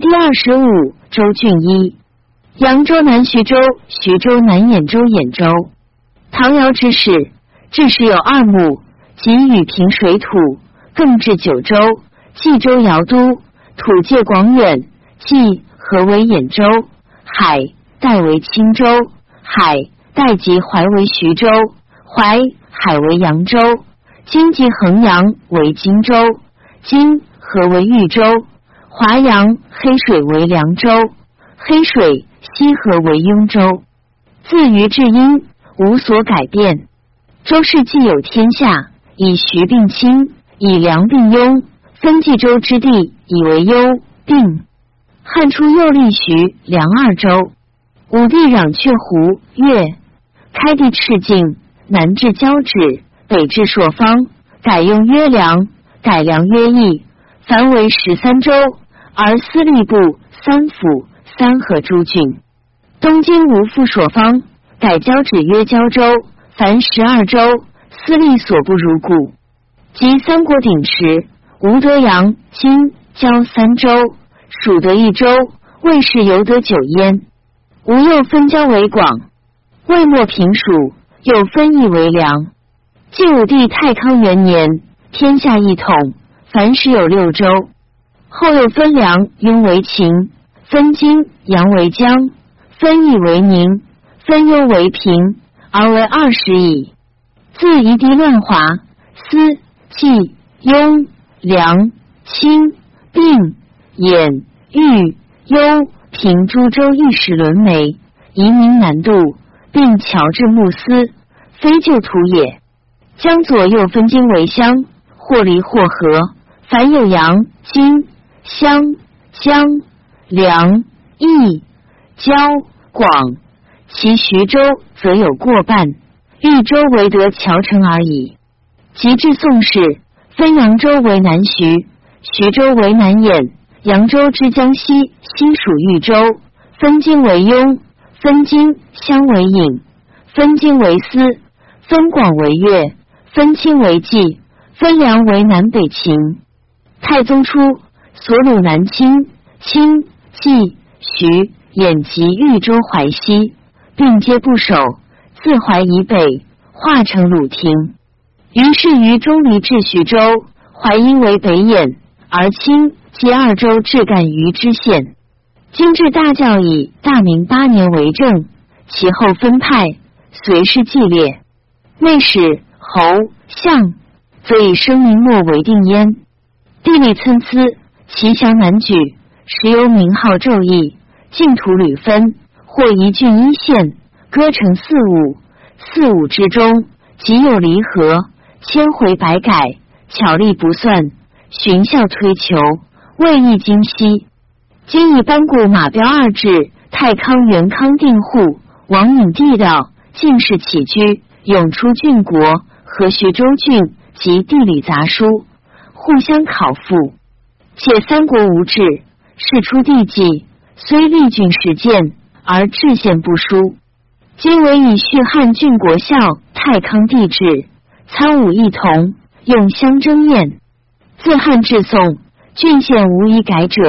第二十五周俊一。扬州南徐州、徐州南兖州、兖州。唐尧之始，至时有二牧，及与平水土，更至九州。冀州尧都，土界广远。冀河为兖州，海代为青州，海代及淮为徐州，淮海为扬州。今及衡阳为荆州，今河为豫州。华阳黑水为凉州，黑水。西河为雍州，自于至阴无所改变。周氏既有天下，以徐并亲，以梁并雍，分冀州之地，以为幽并。汉初又立徐、梁二州。武帝攘却胡、越，开地赤境，南至交趾，北至朔方，改用约梁，改良约邑，凡为十三州，而司隶部、三府。三河诸郡，东京无复所方，改交址曰交州。凡十二州，司隶所不如故。及三国鼎时，吴德阳、今交三州，蜀得一州，魏氏犹得九焉。吴又分交为广，魏末平蜀，又分邑为梁。晋武帝太康元年，天下一统，凡时有六州。后又分梁、雍为秦。分金阳为江，分益为宁，分幽为平，而为二十矣。自夷狄乱华，思冀雍梁清并兖豫幽平诸州一时沦为，移民难度，并乔治穆斯，非旧土也。江左右分荆为乡，或离或合，凡有阳荆湘江。梁、益、交、广，其徐州则有过半，豫州唯得谯城而已。及至宋氏，分扬州为南徐，徐州为南兖，扬州之江西，西属豫州。分荆为雍，分荆襄为郢，分荆为司，分广为越，分清为冀，分梁为南北秦。太宗初，所虏南侵，清。冀、徐、兖及豫州淮西，并皆不守，自淮以北，化成鲁庭。于是于中离至徐州，淮阴为北兖，而清及二州至赣榆之县。今至大教以大明八年为政，其后分派，随是纪列。内史、侯、相，则以声名末为定焉。地理参差，其详难举。时由名号昼邑，净土屡分，或一郡一县，割成四五，四五之中，即有离合，千回百改，巧力不算，循效推求，未易精悉。今以班固马彪二制，太康元康定户，王允地道，进士起居，永出郡国，和徐州郡及地理杂书，互相考复。且三国无志。事出地纪，虽立郡实践，而制县不书。今为以续汉郡国孝太康帝制，参武一同，用相争验。自汉至宋，郡县无一改者，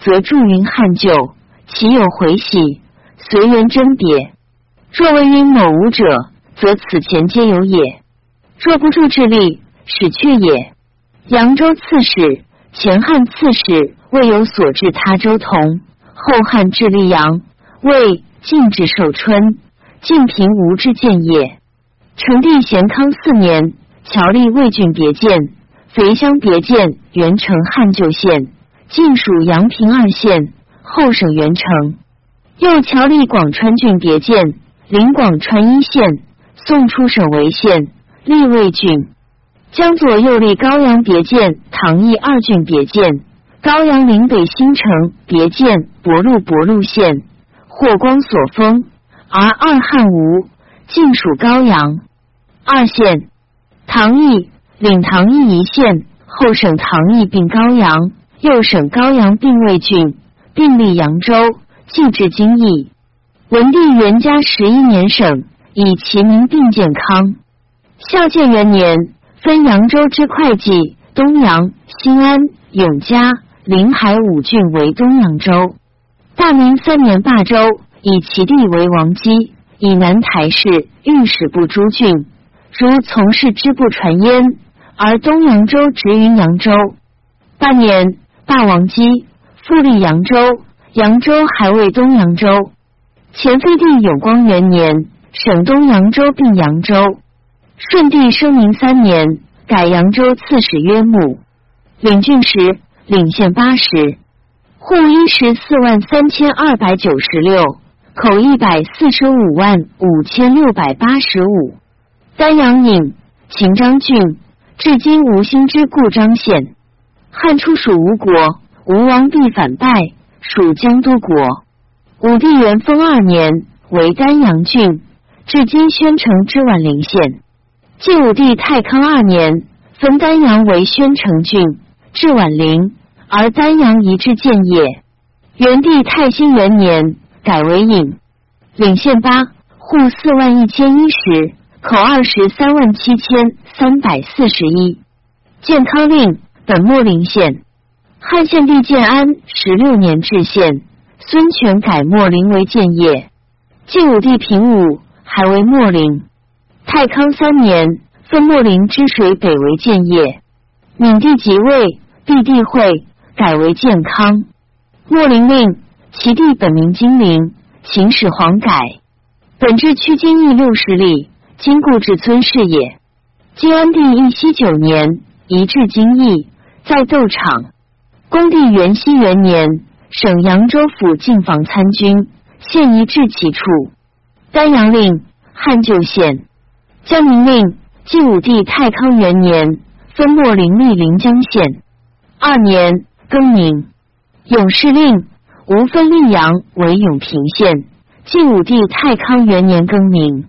则注云汉旧，其有回喜，随缘甄别。若为因某无者，则此前皆有也。若不助智力，使去也。扬州刺史，前汉刺史。未有所至他州同，后汉至溧阳，魏晋至寿春，晋平吴之建业。成帝咸康四年，侨立魏郡别建，肥乡别建原成汉旧县，晋属阳平二县，后省原城。又侨立广川郡别建，临广川一县，宋出省为县，立魏郡。江左右立高阳别建，唐邑二郡别建。高阳岭北新城别建博路博路县，霍光所封，而二汉吴尽属高阳二县。唐邑领唐邑一县，后省唐邑并高阳，右省高阳并魏郡，并立扬州，继至京邑。文帝元嘉十一年省，以其名并建康。孝建元年，分扬州之会稽、东阳、新安、永嘉。临海五郡为东阳州。大明三年罢州，以其地为王基，以南台市御史部诸郡，如从事支部传焉，而东阳州直于扬州。八年罢王基，复立扬州，扬州还为东阳州。前废帝永光元年，省东扬州并扬州。顺帝生明三年，改扬州刺史曰穆，领郡时，领县八十，户一十四万三千二百九十六，口一百四十五万五千六百八十五。丹阳尹，秦章郡，至今无兴之故章县。汉初属吴国，吴王必反败，属江都国。武帝元封二年为丹阳郡，至今宣城之宛陵县。晋武帝太康二年分丹阳为宣城郡，治宛陵，而丹阳移至建业。元帝太兴元年改为尹，领县八，户四万一千一十，口二十三万七千三百四十一。建康令本莫陵县。汉献帝建安十六年置县。孙权改秣陵为建业，晋武帝平武还为秣陵。太康三年分秣陵之水北为建业。闵帝即位，帝帝会改为建康。秣陵令其地本名金陵，秦始皇改，本治区金邑六十里，今故至村是也。晋安帝义熙九年移至京邑，在斗场。恭帝元熙元年。省扬州府进防参军，现移至其处。丹阳令汉旧县。江宁令晋武帝太康元年分秣陵立临江县。二年更名。永世令无分溧阳为永平县。晋武帝太康元年更名。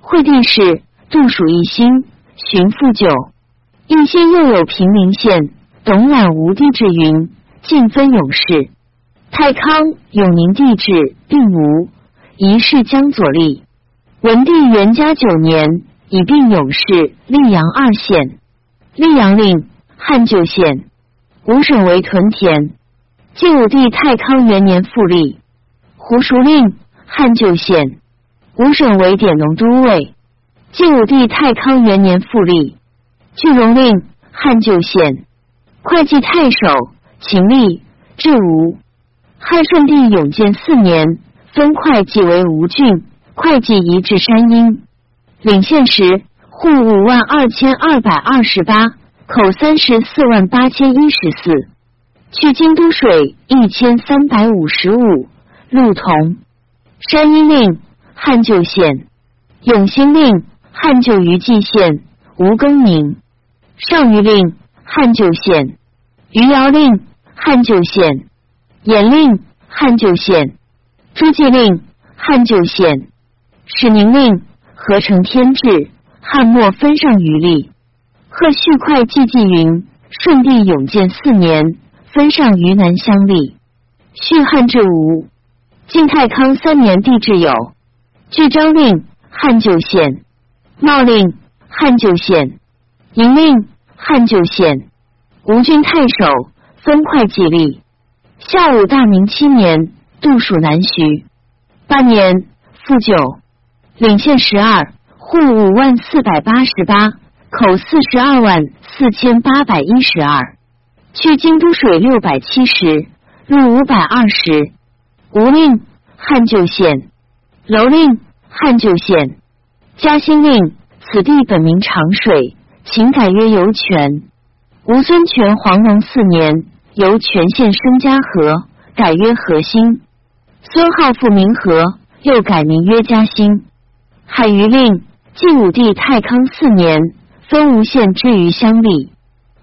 惠帝是杜属一心，寻复旧。一心又有平陵县，董览无地至云，晋分永世。太康永宁帝制并无，一世江左立。文帝元嘉九年，以并永氏溧阳二县。溧阳令汉旧县，五省为屯田。晋武帝太康元年复立。胡熟令汉旧县，五省为典农都尉。晋武帝太康元年复立。巨荣令汉旧县，会稽太守秦立至吴。汉顺帝永建四年，分会稽为吴郡，会稽移至山阴。领县时，户五万二千二百二十八，口三十四万八千一十四。去京都水一千三百五十五，路同。山阴令汉旧县，永兴令汉旧余济县，吴更名。上虞令汉旧县，余姚令汉旧县。延令汉旧县，诸暨令汉旧县，使宁令合成天制，汉末分上余力。贺续会季季云，顺帝永建四年，分上于南乡立。续汉至吴，晋太康三年，帝制有。据章令汉旧县，茂令汉旧县，营令汉旧县，吴郡太守分会计立。下午大明七年，度属南徐。八年复九，领县十二，户五万四百八十八，口四十二万四千八百一十二。去京都水六百七十，路五百二十。吴令汉旧县，楼令汉旧县，嘉兴令此地本名长水，秦改曰游泉。吴孙权黄龙四年。由全县升嘉禾，改曰禾兴。孙浩复名和，又改名曰嘉兴。海虞令晋武帝太康四年，分吴县之于乡里。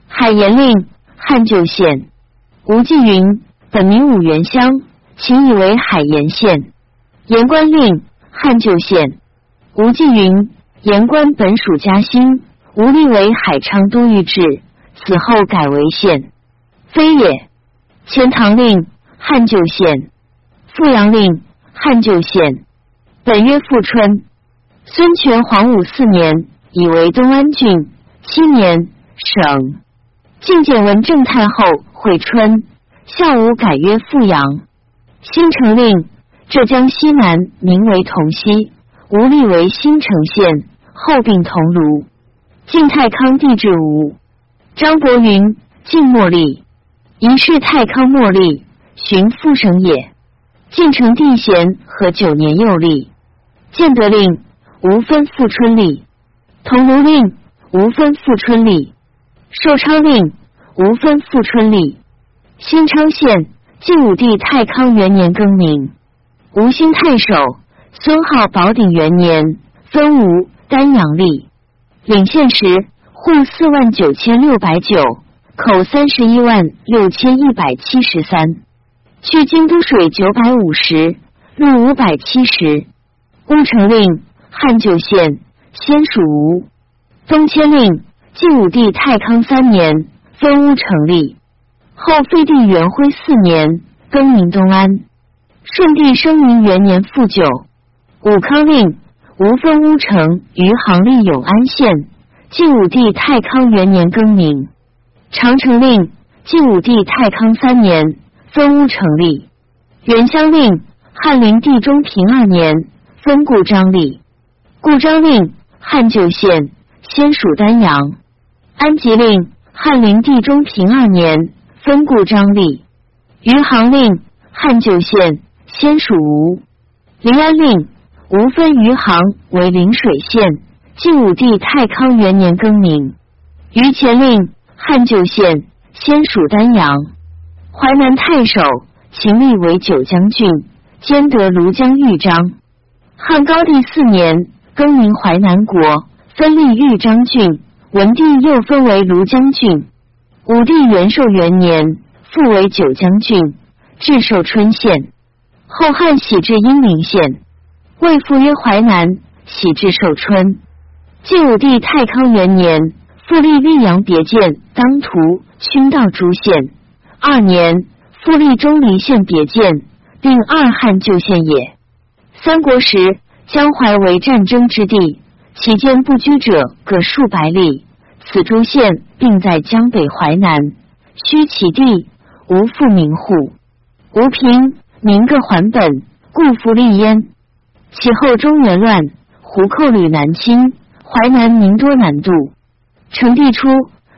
海盐令汉旧县。吴季云本名武元乡，秦以为海盐县。盐官令汉旧县。吴季云盐官本属嘉兴，吴立为海昌都御制，此后改为县。非也。钱塘令汉旧县，富阳令汉旧县，本曰富春。孙权黄武四年，以为东安郡。七年省。晋简文正太后惠春，孝武改曰富阳。新城令浙江西南名为同溪，吴立为新城县，后并桐庐。晋太康帝至吴。张伯云，晋末立。疑是太康末立，寻复省也。晋成帝贤和九年又立。建德令无分复春里。桐庐令无分复春里。寿昌令无分复春里。新昌县晋武帝太康元年更名。吴兴太守孙浩宝鼎元年分吴丹阳立。领县时户四万九千六百九。口三十一万六千一百七十三，去京都水九百五十，路五百七十。乌城令汉旧县，先属吴。封迁令晋武帝太康三年分乌城立，后废帝元徽四年更名东安。顺帝生明元年复九。武康令吴分乌城余杭立永安县，晋武帝太康元年更名。长城令晋武帝太康三年分乌城立，元乡令汉灵帝中平二年分故张立，故章令汉旧县先属丹阳。安吉令汉灵帝中平二年分故章立，余杭令汉旧县先属吴。临安令吴分余杭为陵水县，晋武帝太康元年更名。余前令。汉旧县先属丹阳，淮南太守秦立为九江郡，兼得庐江豫章。汉高帝四年更名淮南国，分立豫章郡。文帝又分为庐江郡。武帝元寿元年复为九江郡，至寿春县。后汉徙至阴陵县，魏复曰淮南，徙至寿春。晋武帝太康元年。复立溧阳别建当涂勋道诸县，二年复立钟离县别建，并二汉旧县也。三国时，江淮为战争之地，其间不居者各数百里。此诸县并在江北淮南，虚其地，无复名户。吴平民各还本，故复立焉。其后中原乱，胡寇屡南侵，淮南民多难渡。成帝初，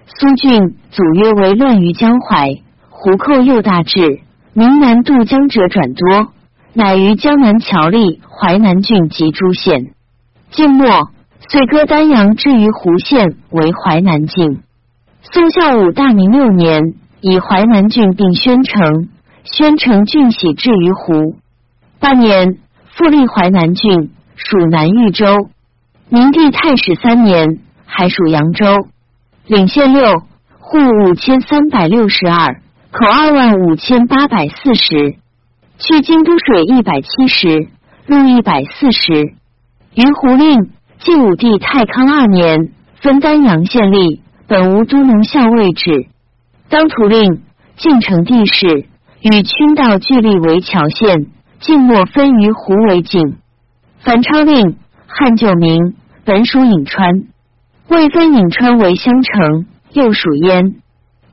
苏峻祖约为乱于江淮，胡寇又大至，民南渡江者转多，乃于江南侨立淮南郡及诸县。晋末，遂割丹阳置于湖县为淮南境。宋孝武大明六年，以淮南郡并宣城，宣城郡徙至于湖。八年，复立淮南郡，属南豫州。明帝太始三年。还属扬州，领县六户五千三百六十二，口二万五千八百四十，去京都水一百七十，路一百四十。云胡令晋武帝太康二年分丹阳县立，本无都农校位置。当涂令晋成帝室与群道俱立为桥县，晋末分于胡为境。樊昌令汉旧名，本属颍川。未分颍川为襄城，又属燕。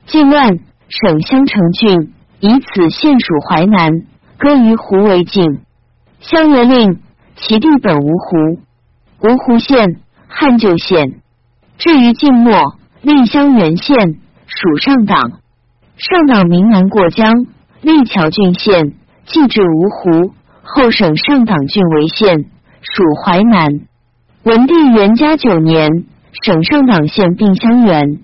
晋乱，省襄城郡，以此县属淮南，割于湖为境。襄元令其地本芜湖，芜湖县汉旧县。至于晋末，立襄元县，属上党。上党名南过江，立桥郡县，继至芜湖，后省上党郡为县，属淮南。文帝元嘉九年。省上党县并襄垣，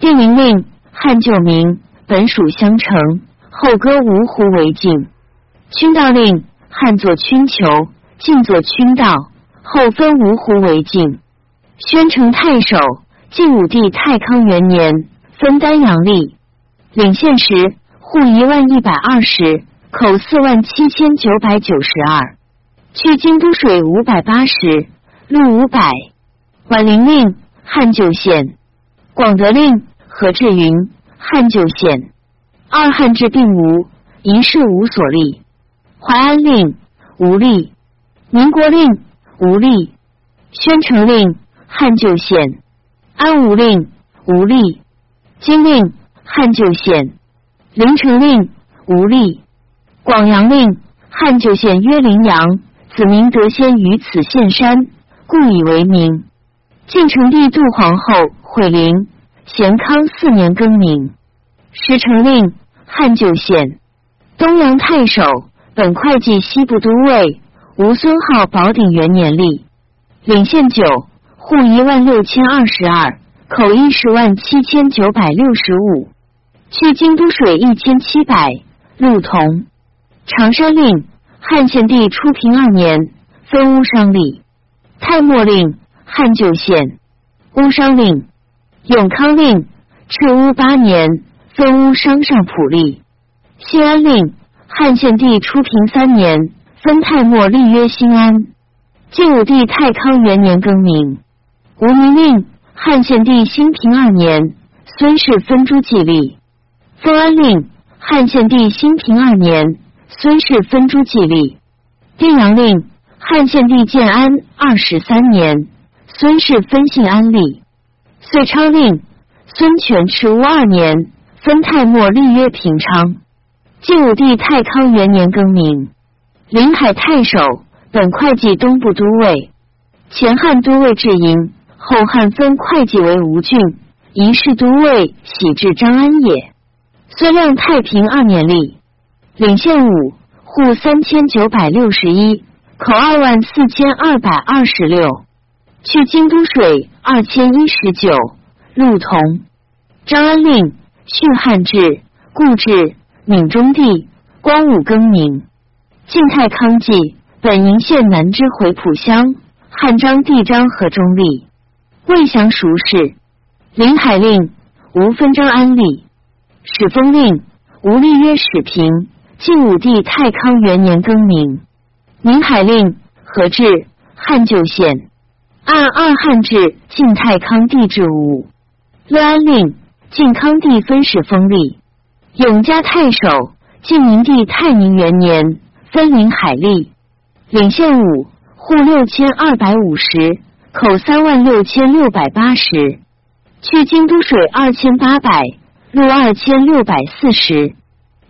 定名令汉旧名，本属襄城，后割芜湖为境。群道令汉作群酋，晋作群道，后分芜湖为境。宣城太守晋武帝太康元年分丹阳立，领县时户一万一百二十，口四万七千九百九十二，去京都水五百八十，路五百。宛陵令汉旧县，广德令何志云汉旧县，二汉制并无，一事无所立。淮安令无立，民国令无立，宣城令汉旧县，安武令无立，金令汉旧县，临城令吴立。广阳令汉旧县曰陵阳，子明德先于此县山，故以为名。晋成帝杜皇后毁陵，咸康四年更名。时成令汉旧县东阳太守，本会计西部都尉。吴孙浩宝鼎元年立，领县九，户一万六千二十二，口一十万七千九百六十五，去京都水一千七百，路同。长山令汉献帝初平二年分乌商吏，太末令汉旧县。乌商令，永康令赤乌八年分乌商上普吏，西安令汉献帝初平三年。分太末立曰新安，晋武帝太康元年更名。吴明令汉献帝兴平二年，孙氏分诸祭吏。封安令汉献帝兴平二年，孙氏分诸祭吏。定阳令汉献帝建安二十三年，孙氏分姓安立。遂昌令孙权持乌二年，分太末立曰平昌。晋武帝太康元年更名。临海太守，本会稽东部都尉，前汉都尉至营，后汉分会稽为吴郡，一世都尉，喜至张安也。孙亮太平二年立，领县五，户三千九百六十一，口二万四千二百二十六，去京都水二千一十九，陆同。张安令训汉制，故制闽中帝，光武更名。晋太康记，本营县南之回浦乡，汉章帝章和中立，未详熟事。临海令吴分章安立，始封令吴立曰始平。晋武帝太康元年更名。临海令何治汉旧县，按二汉制，晋太康帝制武。乐安令晋康帝分始封立。永嘉太守晋明帝太宁元年。分领海吏，领县五，户六千二百五十，口三万六千六百八十，去京都水二千八百，路二千六百四十。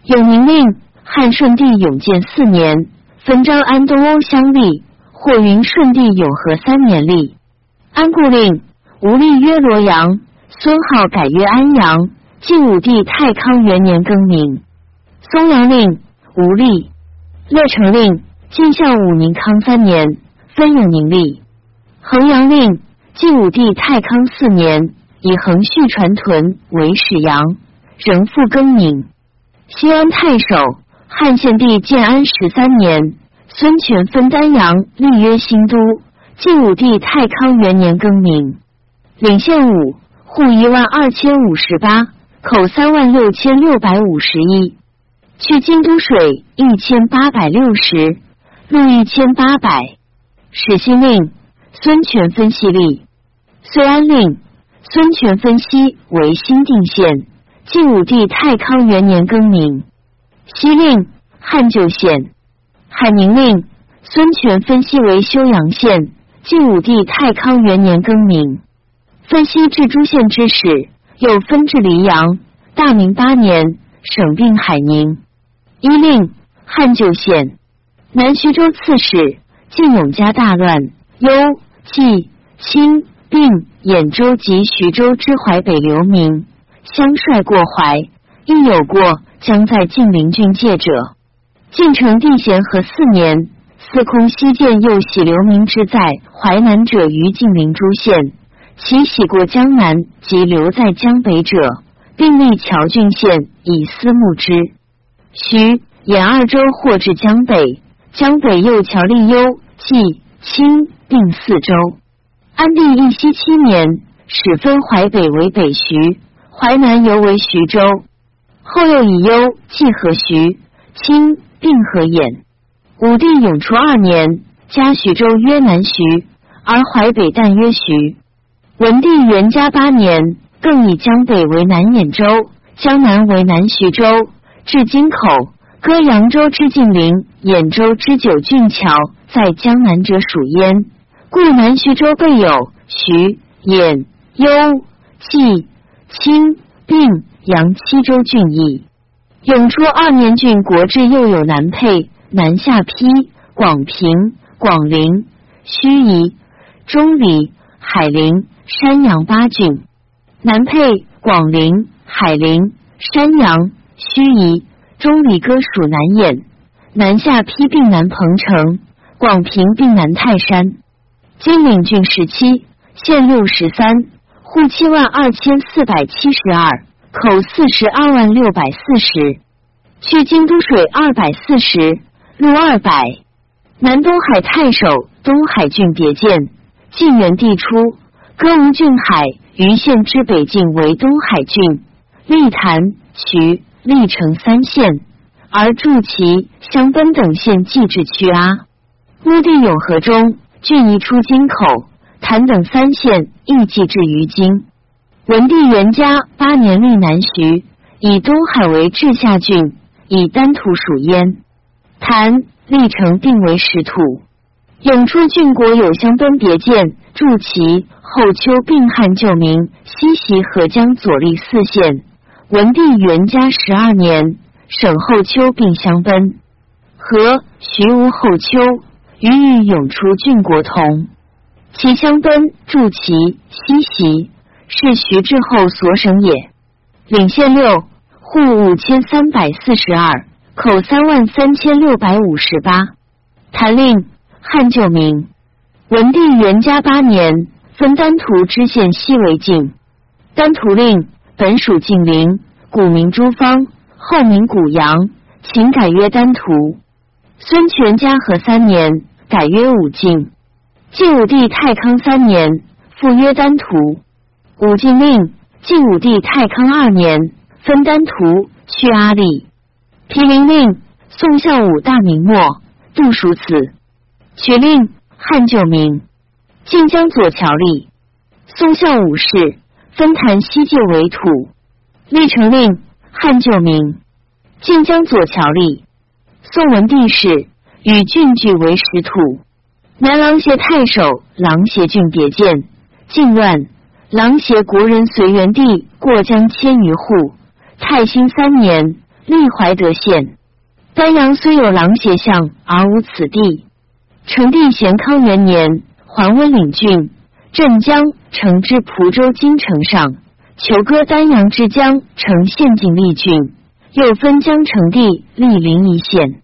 永宁令汉顺帝永建四年，分章安东欧乡吏，或云顺帝永和三年吏。安固令吴立曰罗阳，孙浩改曰安阳。晋武帝太康元年更名。松阳令吴立。乐成令晋孝武宁康三年分永宁吏，衡阳令晋武帝太康四年以横序传屯为始阳，仍复更名。西安太守汉献帝建安十三年，孙权分丹阳立曰新都，晋武帝太康元年更名。领县五，户一万二千五十八，口三万六千六百五十一。去京都水一千八百六十，路一千八百。始兴令孙权分西吏，遂安令孙权分析为新定县。晋武帝太康元年更名。西令汉旧县。海宁令孙权分析为修阳县。晋武帝太康元年更名。分析至诸县之使，又分至黎阳。大明八年，省并海宁。一令汉旧县南徐州刺史晋永嘉大乱，幽冀青并兖州及徐州之淮北流民相率过淮，亦有过将在晋陵郡界者。晋成帝咸和四年，司空西涧又喜流民之在淮南者于晋陵诸县，其徙过江南及留在江北者，并立谯郡县以私募之。徐兖二州或至江北，江北又侨立幽冀青并四州。安帝义熙七年，始分淮北为北徐，淮南犹为徐州。后又以幽冀和徐青并和兖。武帝永初二年，加徐州曰南徐，而淮北但曰徐。文帝元嘉八年，更以江北为南兖州，江南为南徐州。至京口，割扬州之晋陵，兖州之九郡桥，在江南者属焉。故南徐州备有徐、兖、幽、冀、青、并、扬七州郡邑。永初二年，郡国治又有南沛、南下邳、广平、广陵、盱眙、中里、海陵、山阳八郡。南配、广陵、海陵、山阳、盱眙、中里各属南兖。南下邳并南彭城，广平并南泰山。金陵郡十七，县六十三，户七万二千四百七十二，口四十二万六百四十。去京都水二百四十，路二百。南东海太守，东海郡别建。晋元帝初，歌吴郡海余县之北境为东海郡，历潭、渠、历城三县。而筑其襄奔等县寄至曲阿，乌地永和中郡移出京口，潭等三县亦寄至于京。文帝元嘉八年历南徐，以东海为治下郡，以丹土属焉。潭、历城定为实土。永初郡国有襄奔别建、筑其、后丘并汉旧名西袭河江左立四县。文帝元嘉十二年。省后丘并相奔，和徐吴后丘与与永初郡国同，其相奔筑其西袭，是徐志后所省也。领县六户五千三百四十二，口三万三千六百五十八。谭令汉旧名，文帝元嘉八年分丹徒知县西为境，丹徒令本属晋陵，古名诸方。后名古阳，秦改曰丹徒。孙权嘉禾三年，改曰武进。晋武帝太康三年，复曰丹徒。武进令。晋武帝太康二年，分丹徒去阿力。毗陵令。宋孝武大明末，杜叔子。取令汉旧名。晋江左桥吏。宋孝武氏分坛西界为土。历成令。汉旧名，晋江左桥吏。宋文帝时，与郡据为实土。南琅邪太守琅邪郡别建，晋乱，琅邪国人随元帝过江千余户。太兴三年，立怀德县。丹阳虽有琅邪相，而无此地。成帝咸康元年，桓温领郡，镇江城至蒲州京城上。求割丹阳之江城县境立郡，又分江城地立临一县。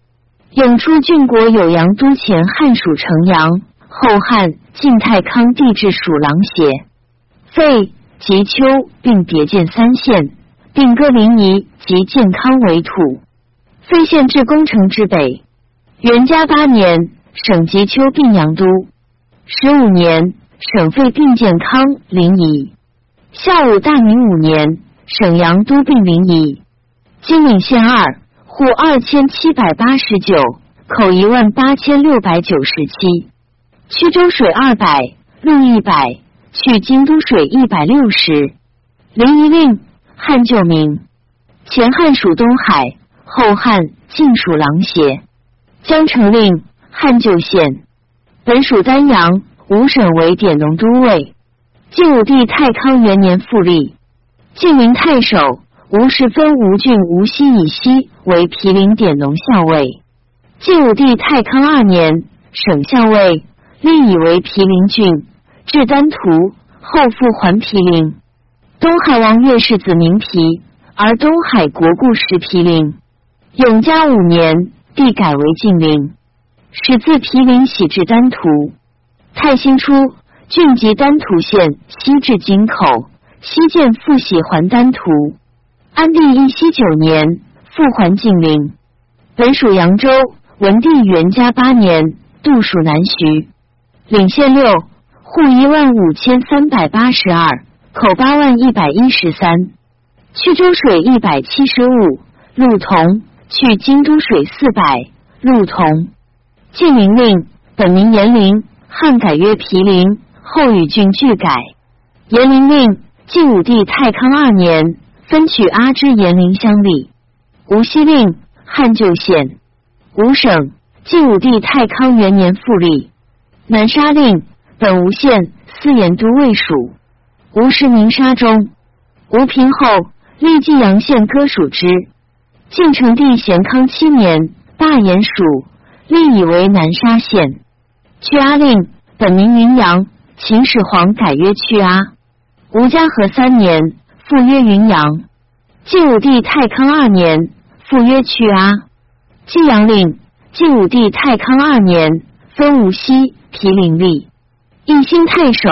永初郡国有阳都前汉属城阳，后汉晋太康帝制属琅邪。废及丘并别建三县，并割临沂及建康为土。废县至宫城之北。元嘉八年，省级丘并阳都。十五年，省废并健康、临沂。孝武大明五年，省阳都并临沂。金陵县二户二千七百八十九，口一万八千六百九十七。曲州水二百，路一百，去京都水一百六十。临沂令汉旧名，前汉属东海，后汉晋属琅邪。江城令汉旧县，本属丹阳，五省为典农都尉。晋武帝太康元年复立，晋明太守吴氏分吴郡吴西以西为毗陵典农校尉。晋武帝太康二年，省校尉，立以为毗陵郡，至丹徒，后复还毗陵。东海王岳氏子名皮，而东海国故时毗陵。永嘉五年，帝改为晋陵，始自毗陵徙至丹徒。太兴初。郡及丹徒县，西至京口，西建复徙还丹徒。安帝义熙九年，复还晋陵。本属扬州。文帝元嘉八年，度属南徐。领县六户一万五千三百八十二，口八万一百一十三。去州水一百七十五，路同。去京都水四百，路同。晋陵令本名延陵，汉改曰毗陵。后与郡俱改。延陵令，晋武帝太康二年，分取阿之延陵乡里。无锡令，汉旧县。吴省，晋武帝太康元年复立。南沙令，本吴县，司盐都尉属。吴时名沙中。吴平后，历晋阳县，割属之。晋成帝咸康七年，大延蜀，立以为南沙县。屈阿令本名云阳，秦始皇改曰屈阿。吴家和三年，复曰云阳。晋武帝太康二年，复曰屈阿。晋阳令，晋武帝太康二年，分无锡、毗陵立。义兴太守，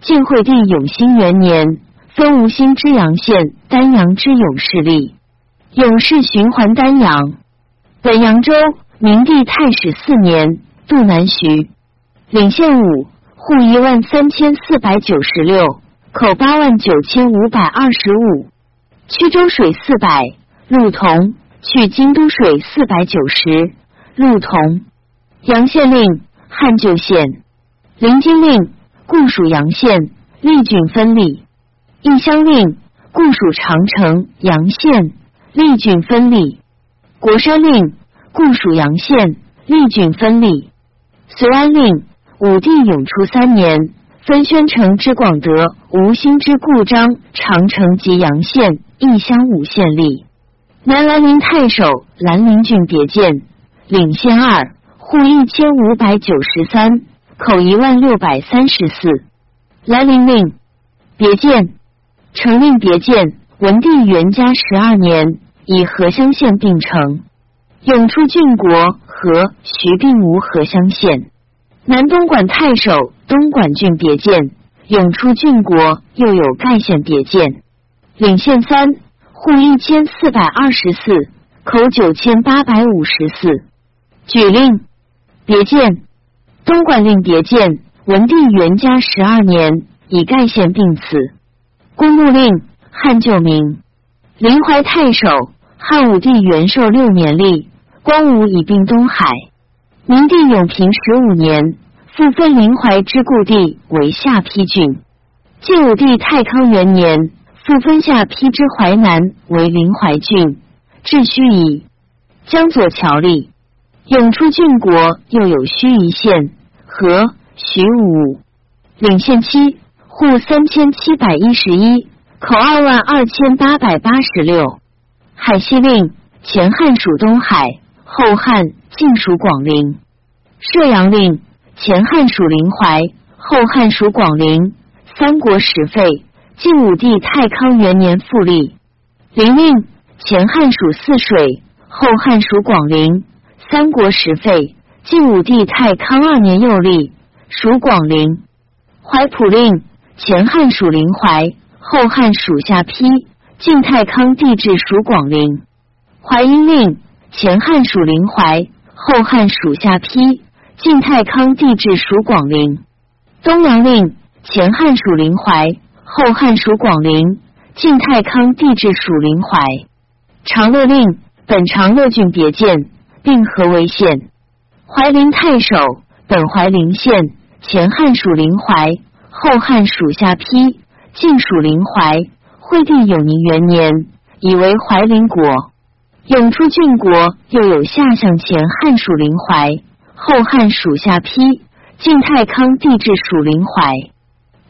晋惠帝永兴元年，分吴兴之阳县、丹阳之永氏吏。永氏循环丹阳。本扬州，明帝太始四年，渡南徐。领县五户一万三千四百九十六，口八万九千五百二十五。曲州水四百，路同。去京都水四百九十，路同。阳县令，汉旧县。临京令，故属阳县，历郡分立。义乡令，故属长城阳县，历郡分立。国山令，故属阳县，历郡分立。隋安令。武帝永初三年，分宣城之广德、吴兴之故章、长城及阳县、义乡五县立。南兰陵太守兰陵郡别建，领县二，户一千五百九十三，口一万六百三十四。兰陵令别建，成令别建。文帝元嘉十二年，以河乡县并成。永初郡国和徐并无何相县。南东莞太守东莞郡别县，永初郡国又有盖县别县，领县三，户一千四百二十四，口九千八百五十四。举令别县，东莞令别县，文帝元嘉十二年以盖县并此。公墓令汉旧名，临淮太守汉武帝元寿六年立，光武以并东海。明帝永平十五年，复分临淮之故地为下邳郡。晋武帝太康元年，复分下邳之淮南为临淮郡，至盱夷。江左侨立。永初郡国又有盱眙县和徐武。领县七，户三千七百一十一，口二万二千八百八十六。海西令，前汉属东海，后汉。晋属广陵，射阳令，前汉属临淮，后汉属广陵。三国时废。晋武帝太康元年复立。陵令，前汉属泗水，后汉属广陵。三国时废。晋武帝太康二年又立，属广陵。怀普令，前汉属临淮，后汉属下邳。晋太康帝制属广陵。淮阴令，前汉属临淮。后汉属下邳，晋太康帝制属广陵。东阳令，前汉属临淮，后汉属广陵。晋太康帝制属临淮。长乐令，本长乐郡别建，并合为县。怀陵太守，本怀陵县，前汉属临淮，后汉属下邳，晋属临淮。惠帝永宁元年，以为怀陵国。永初郡国又有下相，前汉属临淮，后汉属下邳。晋太康帝制属临淮。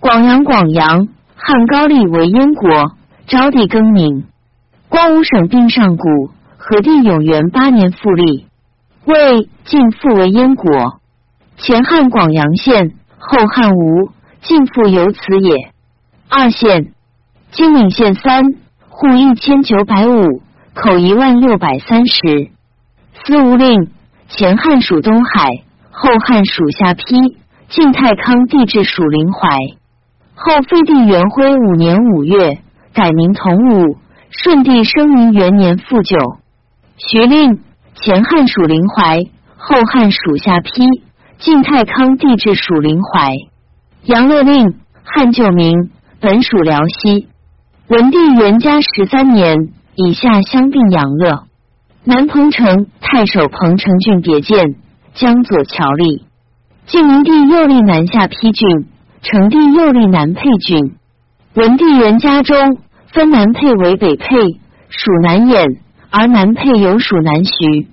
广阳广阳，汉高丽为燕国，昭帝更名。光武省并上古，和帝永元八年复立，魏晋复为燕国。前汉广阳县，后汉吴，晋复由此也。二县，金陵县三，户一千九百五。口一万六百三十，司无令，前汉属东海，后汉属下邳。晋太康帝制属临淮，后废帝元徽五年五月改名同武。顺帝生明元年复九。徐令，前汉属临淮，后汉属下邳。晋太康帝制属临淮。杨乐令，汉旧名，本属辽西。文帝元嘉十三年。以下相并养乐，南彭城太守彭城郡别建，江左侨立。晋明帝又立南下邳郡，成帝又立南沛郡。文帝元嘉中分南沛为北沛，属南兖，而南沛有属南徐。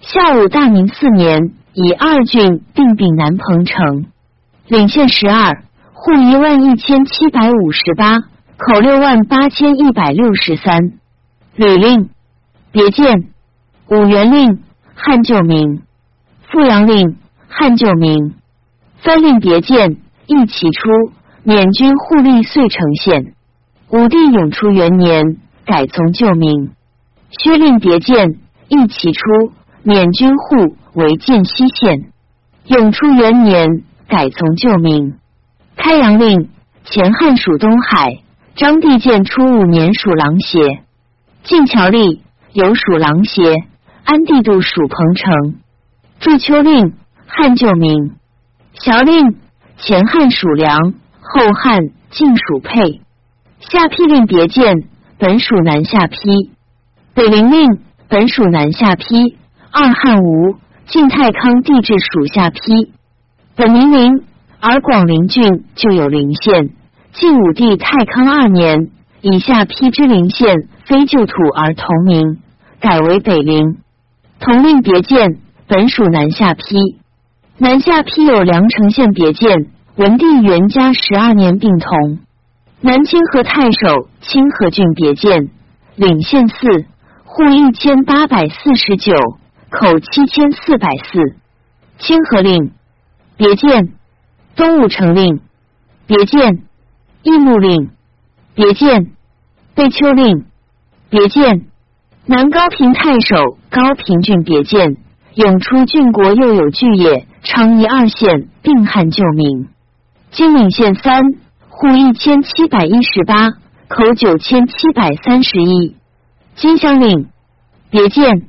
下武大明四年，以二郡并并南彭城，领县十二，户一万一千七百五十八，口六万八千一百六十三。吕令，别见五原令，汉旧名；富阳令，汉旧名。三令别见一起出，免军护吏遂成县。武帝永初元年，改从旧名。薛令别见一起出，免军护为建西县。永初元年，改从旧名。开阳令，前汉属东海。张帝建初五年属琅邪。晋桥吏有属琅邪。安帝度属彭城。祝丘令，汉旧名。小令前汉属梁，后汉晋属沛。下邳令别见本属南下邳。北陵令本属南下邳。二汉吴晋太康帝制属下邳。本名陵，而广陵郡就有陵县。晋武帝太康二年，以下邳之陵县非旧土而同名，改为北陵。同令别见本属南下邳。南下邳有梁城县别见，文帝元嘉十二年并同。南清河太守清河郡别见，领县四，户一千八百四十九，口七千四百四。清河令别见，东武城令别见，义木令别见，贝丘令别见，南高平太守高平郡别见，永初郡国又有巨野。昌邑二县并汉旧名，金陵县三户一千七百一十八，口九千七百三十一。金乡令别见，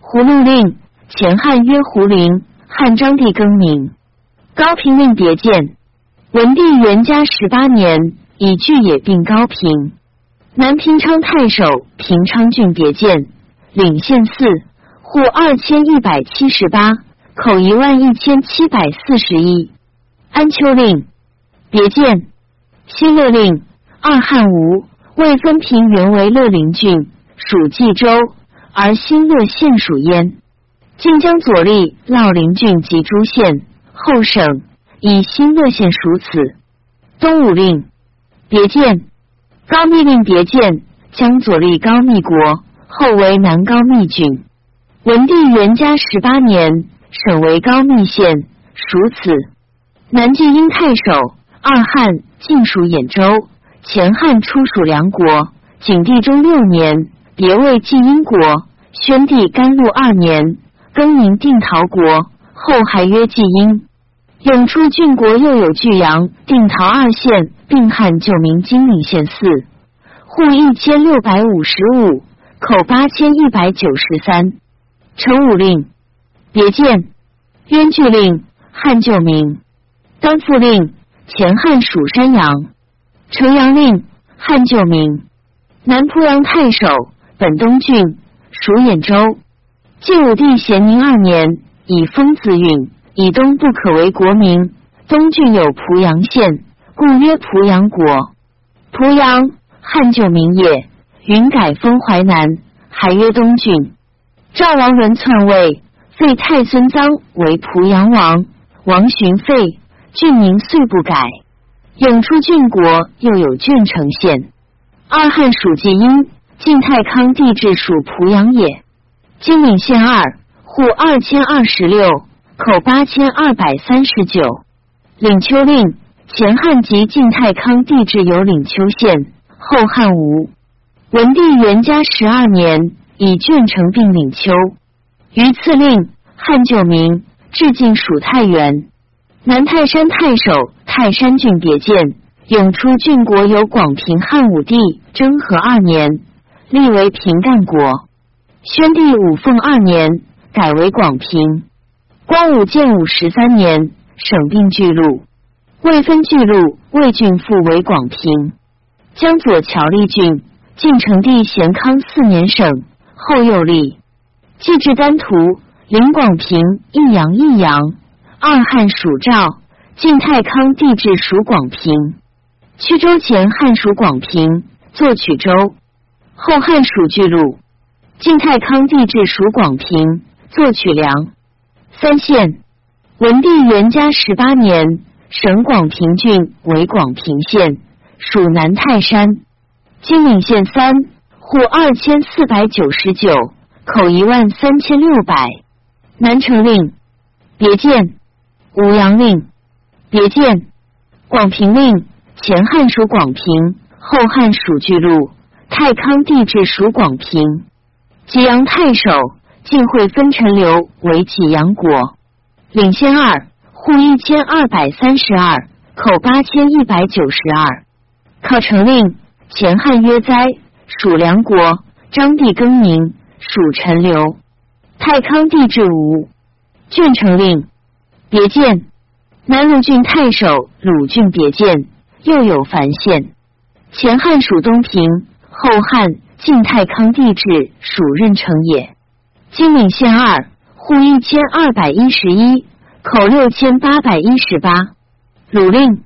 葫芦令前汉曰胡陵，汉章帝更名。高平令别见，文帝元嘉十八年以巨野并高平。南平昌太守平昌郡别建，领县四户二千一百七十八。口一万一千七百四十一，安丘令别建，新乐令二汉吴未分平原为乐陵郡，属冀州，而新乐县属焉。晋江左立乐陵郡及诸县后省，以新乐县属此。东武令别建，高密令别见，江左立高密国后为南高密郡。文帝元嘉十八年。省为高密县，属此。南晋英太守二汉晋属兖州，前汉初属梁国。景帝中六年，别为晋英国。宣帝甘露二年，更名定陶国，后还曰晋英。永初郡国又有巨阳、定陶二县，并汉旧名金陵县四，户一千六百五十五，口八千一百九十三。成武令。别见，渊巨令，汉旧名；丹复令，前汉属山阳；城阳令，汉旧名；南濮阳太守。本东郡，属兖州。晋武帝咸宁二年，以封子允，以东不可为国名。东郡有濮阳县，故曰濮阳国。濮阳，汉旧名也。云改封淮南，还曰东郡。赵王伦篡位。废太孙臧为濮阳王，王寻废，郡名遂不改。永初郡国又有郡城县。二汉属晋阴，晋太康帝制属濮阳也。金陵县二户二千二十六，口八千二百三十九。领丘令前汉及晋太康帝制有领丘县，后汉无。文帝元嘉十二年以郡城并领丘。于次令汉旧名，至晋属太原。南泰山太守泰山郡别见，永初郡国有广平汉武帝征和二年，立为平干国。宣帝武凤二年，改为广平。光武建武十三年，省并巨鹿，未分巨鹿，魏郡复为广平。江左乔立郡，晋成帝咸康四年省，后又立。祭至丹徒，临广平，益阳，益阳。二汉属赵，晋太康帝制属广平。曲州前汉属广平，作曲州。后汉属巨鹿，晋太康帝制属广平，作曲梁。三县。文帝元嘉十八年，省广平郡为广平县，属南泰山。金陵县三户二千四百九十九。口一万三千六百。南城令，别见。武阳令，别见。广平令，前汉属广平，后汉属巨鹿。太康帝制属广平。济阳太守晋惠分陈留为济阳国，领先二户一千二百三十二，口八千一百九十二。考成令，前汉曰哉，属梁国。张帝更名，属陈留。太康帝制吴。郡成令，别见。南鲁郡太守鲁郡别见，又有樊县。前汉属东平，后汉晋太康帝制属任城也。金陵县二户一千二百一十一，口六千八百一十八。鲁令，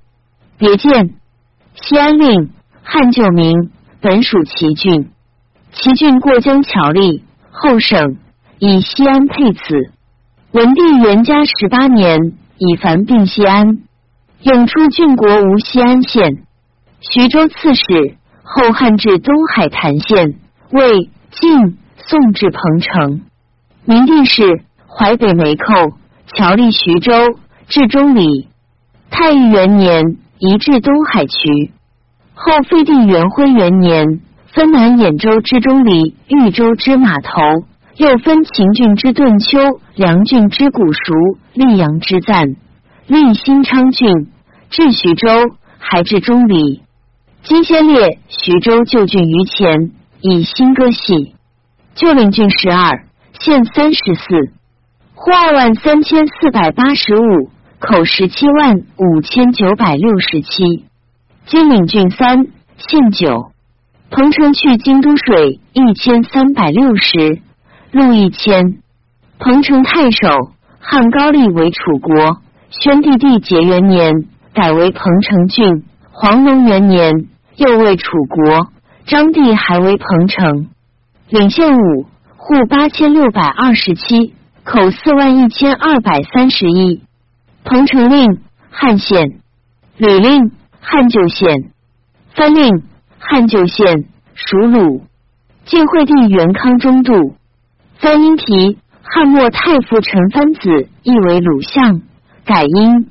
别见。西安令，汉旧名，本属齐郡。齐郡过江桥立，后省以西安配此。文帝元嘉十八年，以凡并西安，永出郡国无西安县。徐州刺史，后汉至东海坛县，魏晋宋至彭城。明帝是淮北梅寇，侨立徐州，至中里。太裕元年，移至东海渠。后废帝元徽元年，分南兖州之中里，豫州之码头。又分秦郡之顿丘、梁郡之古熟、溧阳之赞、立新昌郡，至徐州，还至中里。今先列徐州旧郡于前，以新歌系。旧领郡十二，县三十四，户二万三千四百八十五，口十七万五千九百六十七。金领郡三，县九，彭城去京都水一千三百六十。路一千，彭城太守汉高丽为楚国，宣帝帝节元年改为彭城郡，黄龙元年又为楚国，张帝还为彭城，领县五户八千六百二十七，口四万一千二百三十一。彭城令汉县，吕令汉旧县，藩令汉旧县属鲁。晋惠帝元康中度。翻音题，汉末太傅陈蕃子亦为鲁相，改音。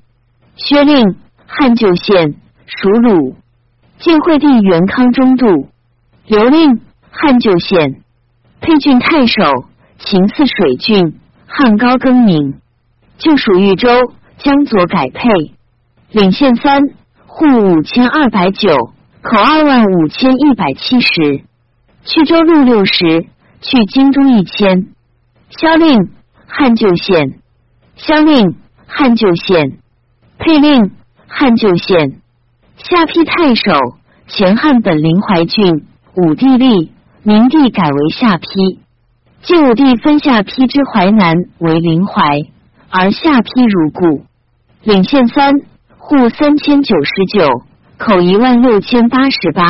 薛令汉旧县属鲁。晋惠帝元康中度。刘令汉旧县。沛郡太守秦泗水郡，汉高更名，就属豫州，江左改沛。领县三户五千二百九，口二万五千一百七十。去州路六十。去京都一千，萧令汉旧县，萧令汉旧县，沛令汉旧县，下邳太守前汉本临淮郡，武帝立，明帝改为下邳。晋武帝分下邳之淮南为临淮，而下邳如故。领县三户三千九十九，口一万六千八十八，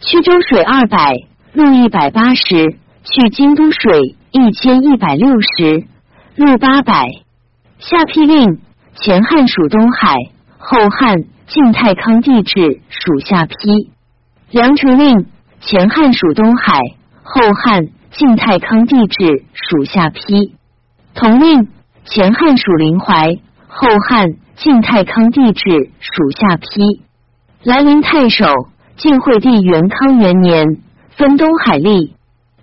曲州水二百，路一百八十。去京都水一千一百六十，路八百。下邳令前汉属东海，后汉晋太康帝制属下邳。梁城令前汉属东海，后汉晋太康帝制属下邳。同令前汉属临淮，后汉晋太康帝制属下邳。兰陵太守晋惠帝元康元年分东海吏。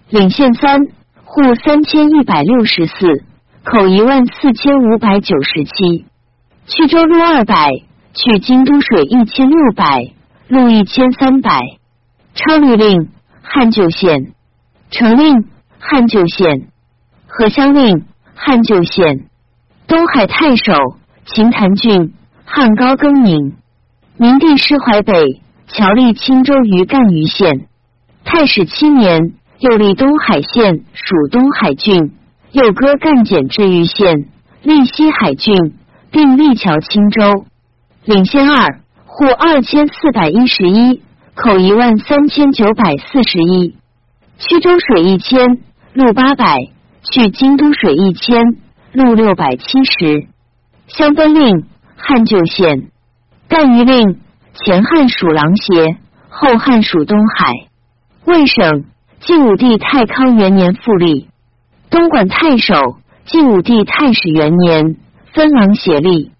领县三户三千一百六十四，口一万四千五百九十七。去州路二百，去京都水一千六百，路一千三百。昌律令汉旧县，成令汉旧县，河乡令汉旧县。东海太守秦谭郡汉高更名。明帝师淮北，侨立青州于赣榆县。太史七年。又立东海县属东海郡，又割赣简至玉县，立西海郡，并立桥青州。领先二户二千四百一十一，口一万三千九百四十一。曲州水一千，路八百；去京都水一千，路六百七十。相分令汉旧县，干余令前汉属琅邪，后汉属东海。魏省。晋武帝太康元年复立，东莞太守，晋武帝太始元年，分琅协立。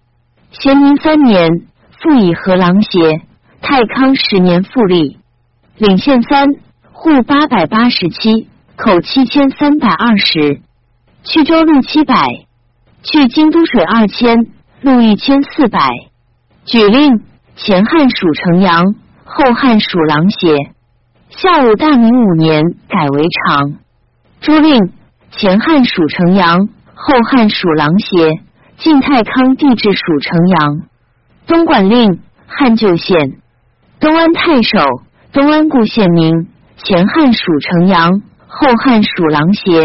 咸宁三年，复以河琅协。太康十年复立。领县三户八百八十七，口七千三百二十。去州路七百，去京都水二千，路一千四百。举令，前汉属城阳，后汉属琅邪。下午大明五年改为长。朱令。前汉属城阳，后汉属琅邪。晋太康帝制属城阳。东莞令汉旧县。东安太守。东安故县名。前汉属城阳，后汉属琅协。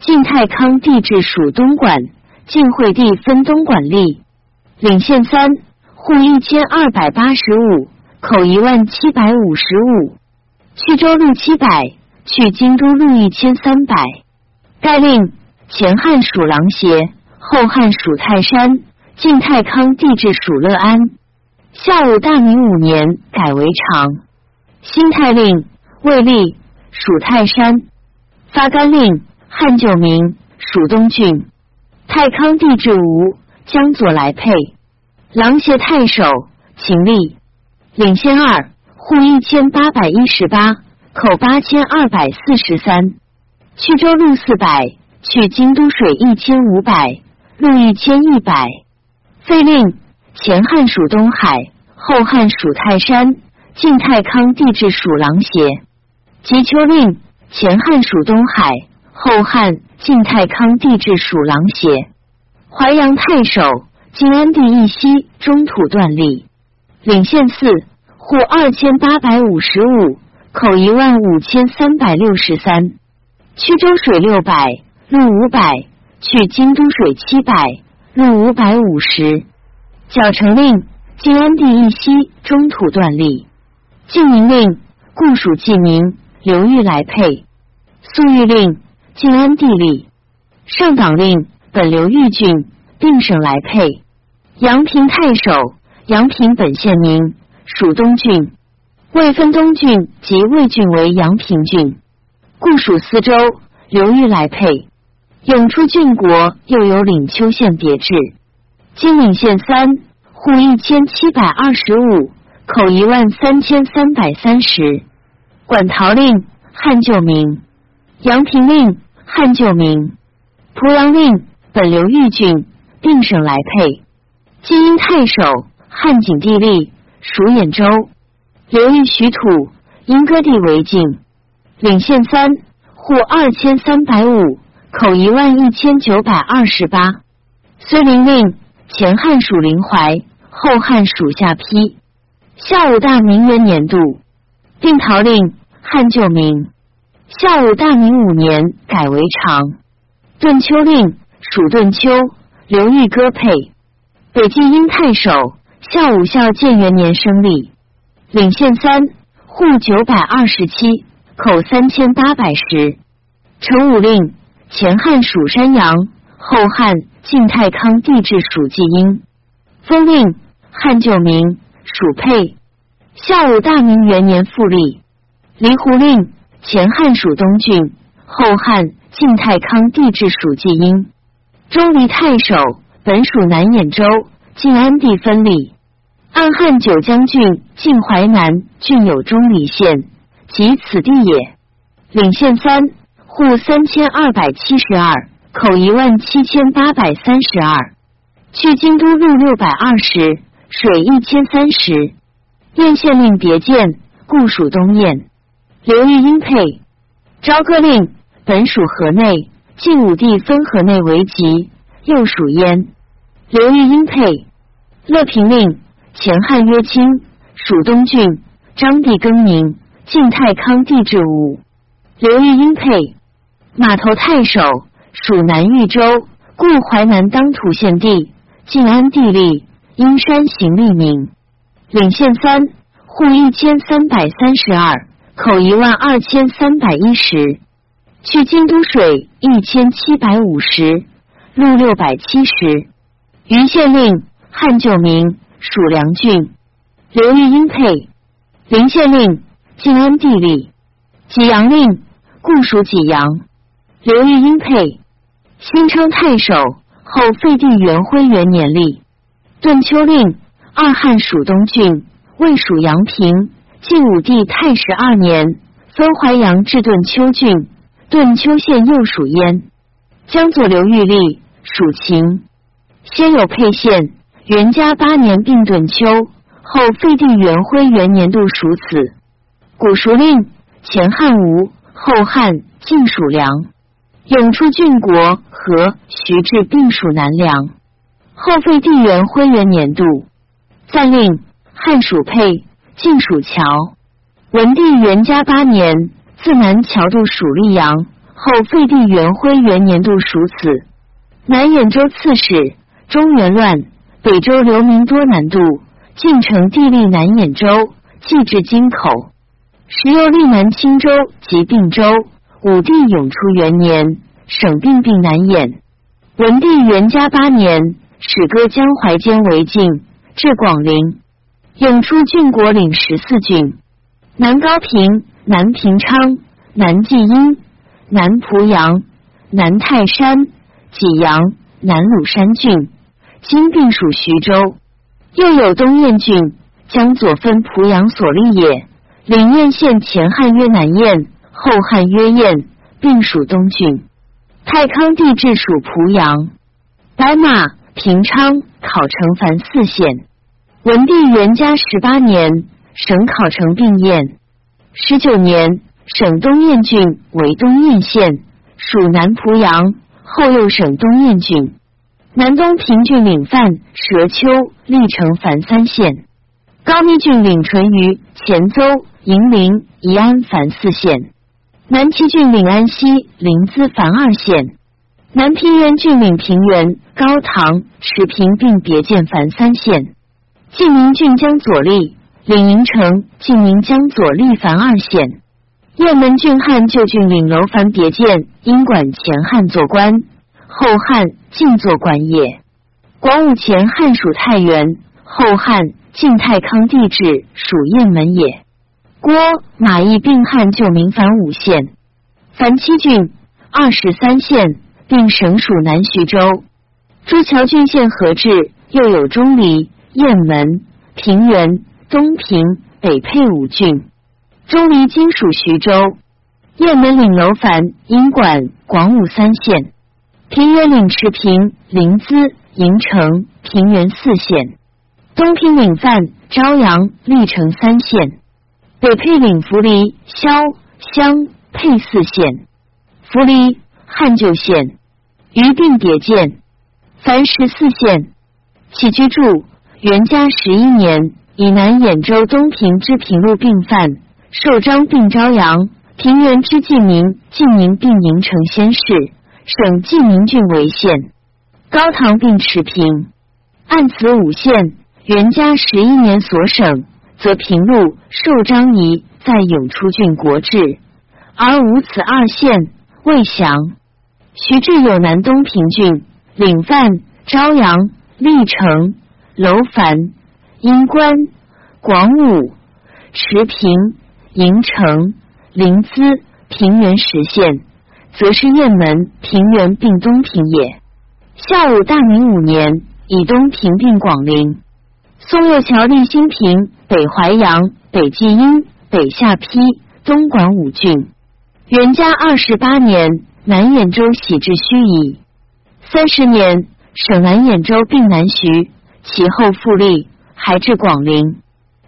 晋太康帝制属东莞。晋惠帝分东莞吏。领县三户一千二百八十五，口一万七百五十五。去州路七百，去京都路一千三百。盖令前汉属琅协，后汉属泰山。晋太康帝制属乐安。下午大明五年改为长。新泰令卫立属泰山。发干令汉旧名属东郡。太康帝制吴江左来配。琅协太守秦立。领先二户一千八百一十八，口八千二百四十三。去州路四百，去京都水一千五百，路一千一百。废令前汉属东海，后汉属泰山。晋太康帝制属琅邪。吉秋令前汉属东海，后汉晋太康帝制属琅邪。淮阳太守晋安帝义熙中土断立。领县四户二千八百五十五，口一万五千三百六十三。曲州水六百，路五百；去京都水七百，路五百五十。矫成令，晋安帝义熙中土断立。晋宁令，故属晋宁，刘裕来配。粟裕令，晋安帝立。上党令，本刘裕郡，并省来配。阳平太守，阳平本县名，属东郡，未分东郡及魏郡为阳平郡。故属司州，刘裕来配。永出郡国，又有领丘县别制。金岭县三户一千七百二十五，口一万三千三百三十。管陶令汉旧名。杨平令汉旧名。濮阳令本刘豫郡，并省来配。金阴太守汉景帝立，属兖州。刘豫许土，因割地为境。领县三户二千三百五，口一万一千九百二十八。虽陵令前汉属临淮，后汉属下邳。孝武大明元年度，定陶令汉旧名。孝武大明五年改为长。顿丘令属顿丘，刘豫割配。北晋英太守孝武孝建元年生立。领县三户九百二十七。口三千八百十，成武令前汉属山阳，后汉晋太康帝制属晋阴。封令汉旧名属沛。下午大明元年复立。离湖令前汉属东郡，后汉晋太康帝制属晋阴。钟离太守本属南兖州，晋安帝分立。暗汉九江郡晋淮南郡有钟离县。即此地也。领县三户三千二百七十二，口一万七千八百三十二。去京都路六百二十，水一千三十。燕县令别见，故属东燕。刘裕英配。朝歌令本属河内，晋武帝分河内为籍，又属燕。刘裕英配。乐平令前汉约清，属东郡。张帝更名。晋太康帝至武，刘裕英配。码头太守属南豫州，故淮南当涂县地。晋安地利，阴山行立名。领县三户一千三百三十二，口一万二千三百一十。去京都水一千七百五十，路六百七十。余县令汉旧名属梁郡。刘裕英配。临县令。晋安地利，济阳令，故属济阳。刘裕英配。新称太守，后废帝元徽元年立。顿丘令，二汉属东郡，魏属阳平。晋武帝太十二年，分淮阳至顿丘郡，顿丘县又属焉。江左刘裕立，属秦。先有沛县，元嘉八年并顿丘，后废帝元徽元年度属此。古属令，前汉吴，后汉晋属梁。永出郡国和徐至并属南梁。后废帝元徽元年度，暂令汉属沛，晋属乔。文帝元嘉八年，自南桥渡属溧阳。后废帝元徽元年度属此。南兖州刺史，中原乱，北周流民多南渡，晋成帝立南兖州，继至京口。时又立南青州及并州。武帝永初元年，省并并南兖。文帝元嘉八年。始割江淮间为境，至广陵。永出郡国领十四郡：南高平、南平昌、南济阴、南濮阳、南泰山、济阳、南鲁山郡，今并属徐州。又有东燕郡，江左分濮阳所立也。临燕县前汉曰南燕，后汉曰燕，并属东郡。太康帝治属濮阳。白马。平昌考成凡四县，文帝元嘉十八年，省考成并燕。十九年，省东燕郡为东燕县，属南濮阳。后又省东燕郡，南东平郡领范、蛇丘、历城凡三县。高密郡领淳于、黔邹、银陵、宜安凡四县。南齐郡领安西、临淄凡二县。南平原郡领平原、高唐、池平并别建凡三县。晋宁郡江左立领营城、晋宁江左立凡二县。雁门郡汉旧郡领楼凡别建，因管前汉做官，后汉晋做官也。广武前汉属太原，后汉晋太康帝制属雁门也。郭马邑并汉旧名凡五县，凡七郡，二十三县。并省属南徐州，朱桥郡县合治，又有钟离、雁门、平原、东平、北配五郡。钟离今属徐州，雁门领楼烦、阴管、广武三县，平原领池平、临淄、营城、平原四县，东平领范、朝阳、历城三县，北配领扶黎、萧湘、配四县，扶黎汉旧县。余并迭建，凡十四县。起居住，元嘉十一年，以南兖州东平之平陆并范，受张并朝阳，平原之晋宁、晋宁并宁城先市，省晋宁郡为县。高唐并持平，按此五县。元嘉十一年所省，则平陆、受张仪在永初郡国治，而无此二县，未降。徐志有南东平郡，领范、朝阳、历城、楼烦、阴关、广武、池平、营城、临淄、平原十县，则是雁门、平原并东平也。孝武大明五年，以东平并广陵。宋右桥立新平、北淮阳、北济阴、北下邳、东莞五郡。元嘉二十八年。南兖州徙至盱眙，三十年，省南兖州并南徐，其后复立，还至广陵。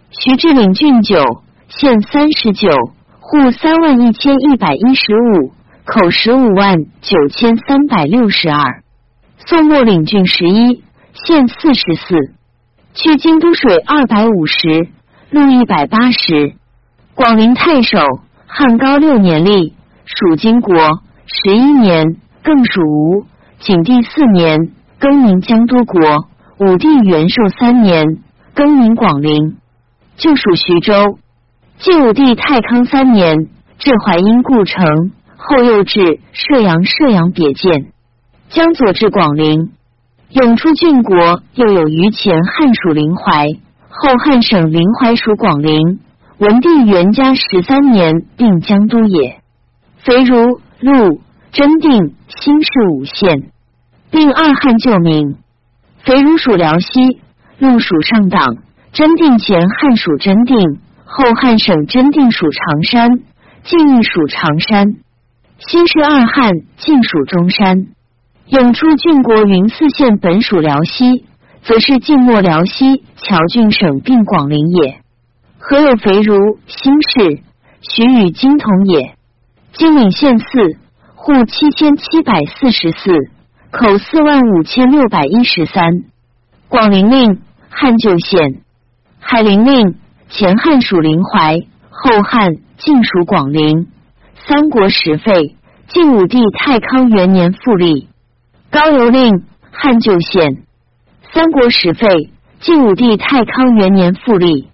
徐至领郡九，县三十九，户三万一千一百一十五，口十五万九千三百六十二。宋末领郡十一，县四十四，去京都水二百五十，路一百八十。广陵太守，汉高六年立，属金国。十一年，更属吴。景帝四年，更名江都国。武帝元寿三年，更名广陵，就属徐州。晋武帝太康三年，至淮阴故城，后又至射阳，射阳别建。江左至广陵。永出郡国，又有余前汉属临淮，后汉省临淮属广陵。文帝元嘉十三年，定江都也。肥如。陆真定、新市五县，并二汉旧名。肥如属辽西，陆属上党。真定前汉属真定，后汉省真定属常山，晋亦属常山。新市二汉晋属中山。永初郡国云四县本属辽西，则是晋末辽西侨郡省并广陵也。何有肥如、新市、许与金同也？金岭县四户七千七百四十四，口四万五千六百一十三。广陵令汉旧县。海陵令前汉属临淮，后汉晋属广陵。三国时废，晋武帝太康元年复立。高邮令汉旧县。三国时废，晋武帝太康元年复立。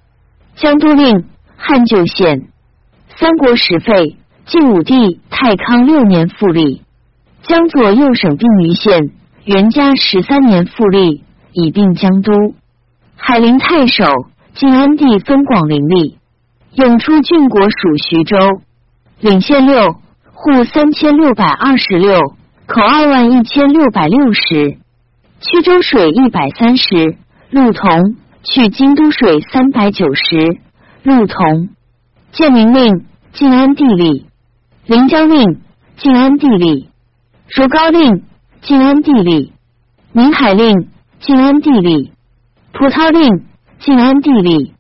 江都令汉旧县。三国时废，晋武帝太康六年复立。江左右省并于县，元嘉十三年复立，以并江都。海陵太守。晋安帝分广陵吏，永初郡国属徐州，领县六户三千六百二十六，口二万一千六百六十，曲州水一百三十，路同去京都水三百九十，路同。建明令晋安地利，临江令晋安地利，如高令晋安地利，宁海令晋安地利，葡萄令。晋安地利，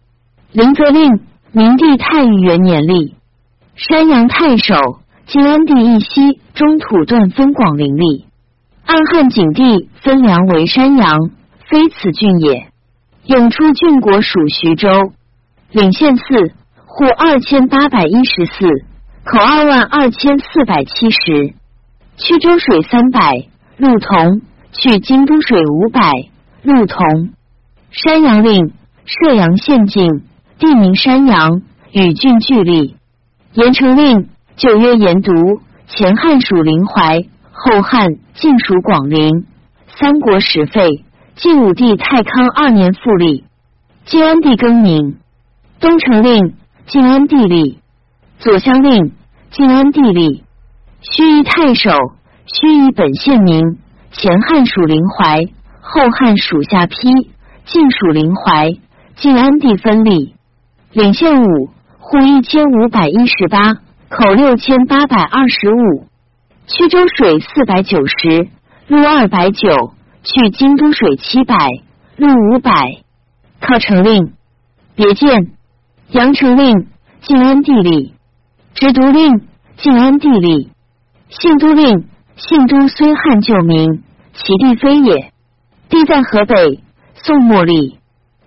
临泽令明帝太裕元年立，山阳太守晋安帝一西中土断分广陵立，暗汉景帝分梁为山阳，非此郡也。永初郡国属徐州，领县四户二千八百一十四，口二万二千四百七十，曲州水三百，陆同去京都水五百，陆同山阳令。射阳县境，地名山阳，与郡俱离。盐城令九曰研读，前汉属临淮，后汉晋属广陵。三国时废，晋武帝太康二年复立。晋安帝更名。东城令晋安帝立，左乡令晋安帝立。盱眙太守盱眙本县名，前汉属临淮，后汉属下邳，晋属临淮。晋安帝分立，领县五户一千五百一十八，口六千八百二十五，曲州水四百九十，路二百九，去京都水七百，路五百。靠城令，别见阳城令晋安帝立，直读令晋安帝立，信都令信都虽汉旧名，其地非也。地在河北，宋末立。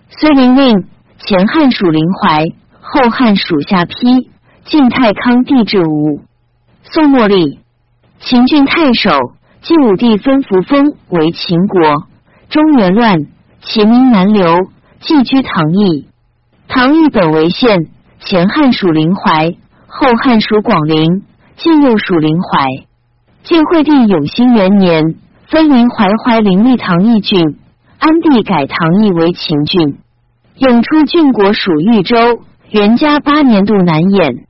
虽陵令前汉属临淮，后汉属下邳，晋太康帝制吴。宋末立秦郡太守，晋武帝分扶风为秦国。中原乱，秦民南流，寄居唐邑。唐邑本为县，前汉属临淮，后汉属广陵，晋又属临淮。晋惠帝永兴元年，分临淮淮陵立唐邑郡。安帝改唐邑为秦郡，永初郡国属豫州。元嘉八年度南兖，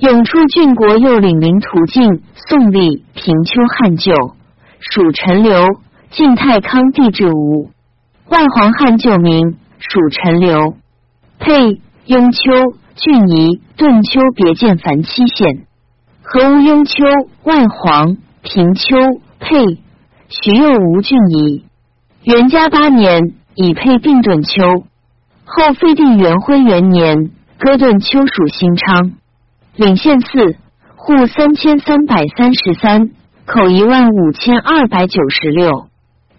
永初郡国又领领土境，宋立平丘汉旧，属陈留。晋太康帝制吴，外黄汉旧名，属陈留。沛、雍丘、郡夷、顿丘别建凡七县。何无雍丘、外黄、平丘、沛、徐右吴郡夷。元嘉八年，以配并顿丘。后废帝元徽元年，割顿丘属新昌。领县四户三千三百三十三，口一万五千二百九十六。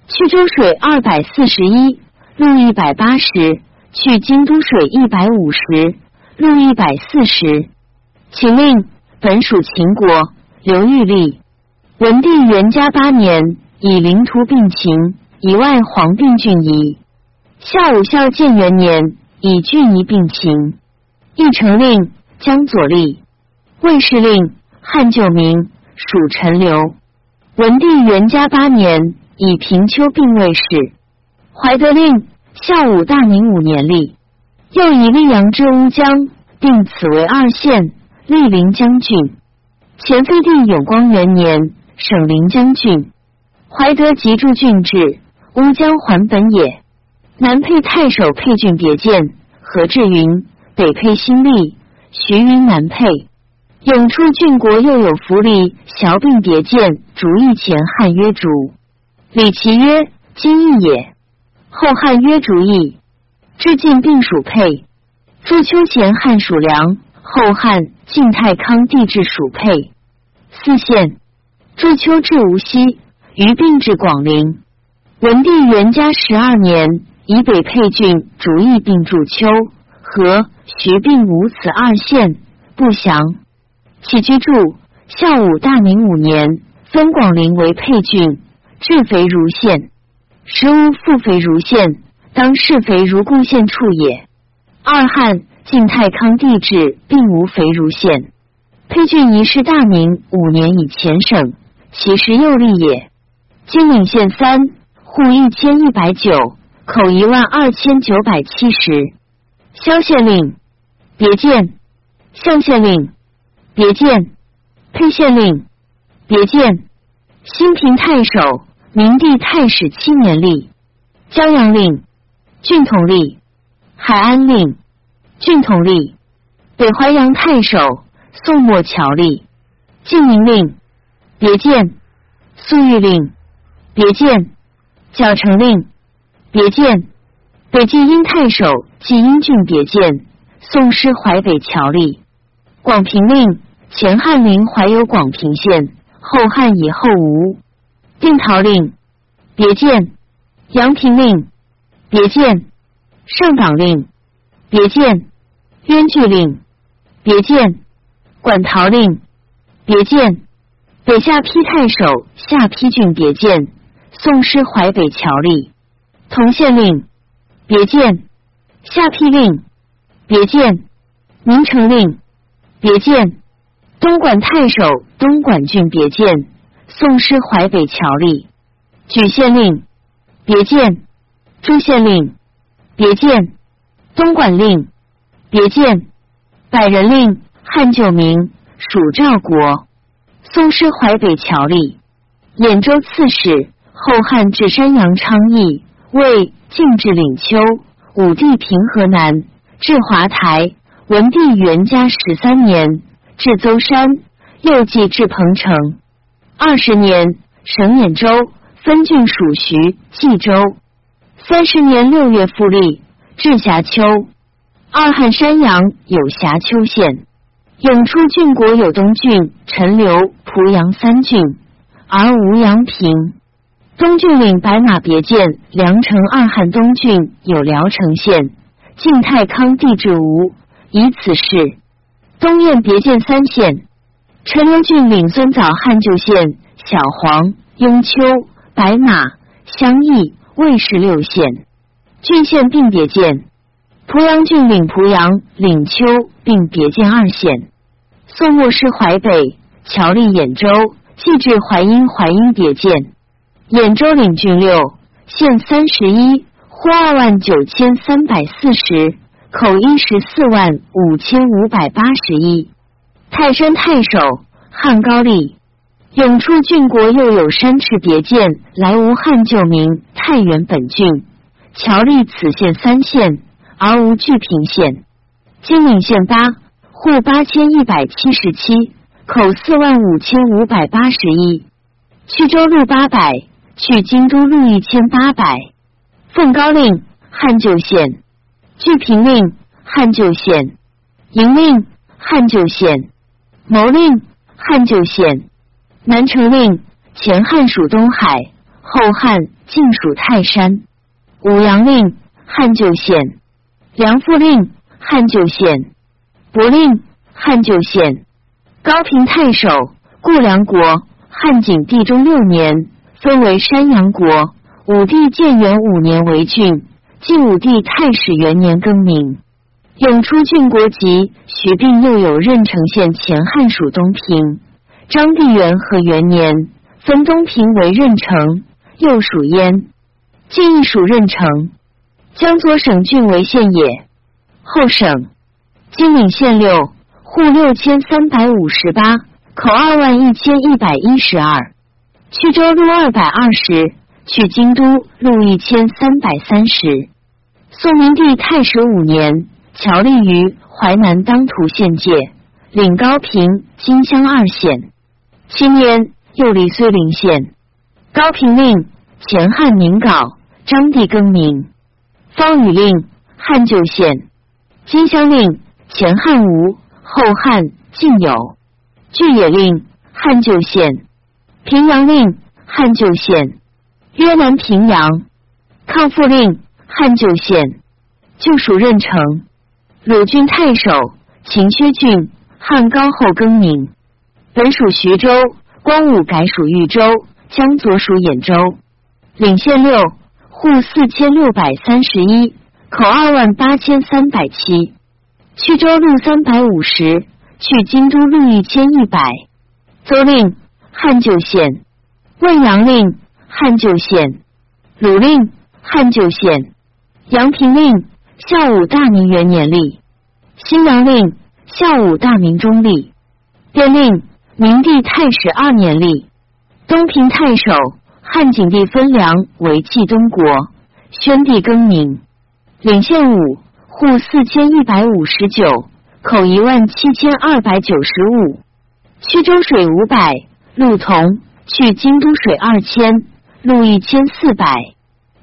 去州水二百四十一，路一百八十。去京都水一百五十，路一百四十。秦令本属秦国，刘玉立。文帝元嘉八年，以领土并秦。以外黄并郡夷，孝武孝建元年，以郡夷并秦。义成令江左立，魏氏令汉旧名，属陈留。文帝元嘉八年，以平丘并魏氏。怀德令孝武大宁五年立，又以溧阳之乌江，并此为二县，立临江郡。前废帝永光元年，省临江郡。怀德及驻郡治，乌江还本也。南配太守配郡别建何志云，北配新立徐云南配。永初郡国又有福利小并别监主义前汉曰主，李其曰今义也。后汉曰主义，至晋并属沛。朱秋前汉属梁，后汉晋太康帝至属沛。四县。朱秋至无锡。于并至广陵，文帝元嘉十二年，以北沛郡逐义并驻丘、和、徐并无此二县，不详。起居住，孝武大明五年，分广陵为配郡，治肥如县。时无复肥如县，当是肥如故县处也。二汉晋太康帝制，并无肥如县。配郡一是大明五年以前省，其实又立也。金陵县三户一千一百九口一万二千九百七十。萧县令别见，象县令别见，沛县令。别见。新平太守。明帝太史七年立。江阳令。郡统吏海安令。郡统吏北淮阳太守。宋末侨吏晋宁令。别见，粟裕令。别见，矫成令。别见，北晋殷太守。晋英郡。别见，宋师淮北侨吏。广平令，前汉临怀有广平县，后汉以后无。定陶令。别见，阳平令。别见，上党令。别见，渊巨令。别见，管陶令。别见，北下邳太守下邳郡。别见。宋师淮北侨吏，同县令，别见；下邳令，别见；宁城令，别见；东莞太守东莞郡别见。宋师淮北侨吏，举县令，别见；诸县令，别见；东莞令，别见；百人令，汉九名，属赵国。宋师淮北侨吏，兖州刺史。后汉至山阳昌邑，魏晋至领丘，武帝平河南，至华台。文帝元嘉十三年，至邹山，又继至彭城。二十年，省兖州，分郡属徐、冀州。三十年六月复立，至峡丘。二汉山阳有峡丘县。永出郡国有东郡、陈留、濮阳三郡，而无阳平。东郡领白马别见，梁城二汉东郡有聊城县，晋太康帝制吴，以此事。东燕别建三县，陈留郡领孙早汉旧县，小黄、雍丘、白马、襄邑、魏氏六县，郡县并别建。濮阳郡领濮阳、领丘并别建二县。宋末师淮北，侨立兖州，继至淮阴，淮阴别建。兖州领郡六县三十一户二万九千三百四十口一十四万五千五百八十一。泰山太守汉高丽。永初郡国又有山池别见来无汉旧名太原本郡。侨立此县三县而无巨平县。金陵县八户八千一百七十七口四万五千五百八十一。曲州路八百。去京都路一千八百，奉高令汉旧县，聚平令汉旧县，营令汉旧县，谋令汉旧县，南城令前汉属东海，后汉晋属泰山，武阳令汉旧县，梁父令汉旧县，伯令汉旧县，高平太守固梁国汉景帝中六年。分为山阳国，武帝建元五年为郡，晋武帝太史元年更名。永初郡国籍，徐并又有任城县前汉属东平。张帝元和元年分东平为任城，又属燕。晋亦属任城。江左省郡为县也。后省金陵县六户六千三百五十八口二万一千一百一十二。曲州路二百二十，去京都路一千三百三十。宋明帝太史五年，侨立于淮南当涂县界，领高平、金乡二县。七年，又立睢陵县。高平令前汉名稿，张帝更名。方宇令汉旧县。金乡令前汉吴，后汉晋有。巨野令汉旧县。平阳令汉旧县。约南平阳。抗复令汉旧县。旧属任城。鲁郡太守秦薛郡汉高后更名。本属徐州，光武改属豫州，江左属兖州。领县六户四千六百三十一，口二万八千三百七。曲州路三百五十，去京都路一千一百。邹令汉旧县。汶阳令汉旧县。鲁令汉旧县。阳平令孝武大明元年立。新阳令孝武大明中立。便令。明帝太史二年立，东平太守汉景帝分梁为冀东国，宣帝更名，领县五户四千一百五十九，口一万七千二百九十五，曲州水五百，路同去京都水二千，路一千四百。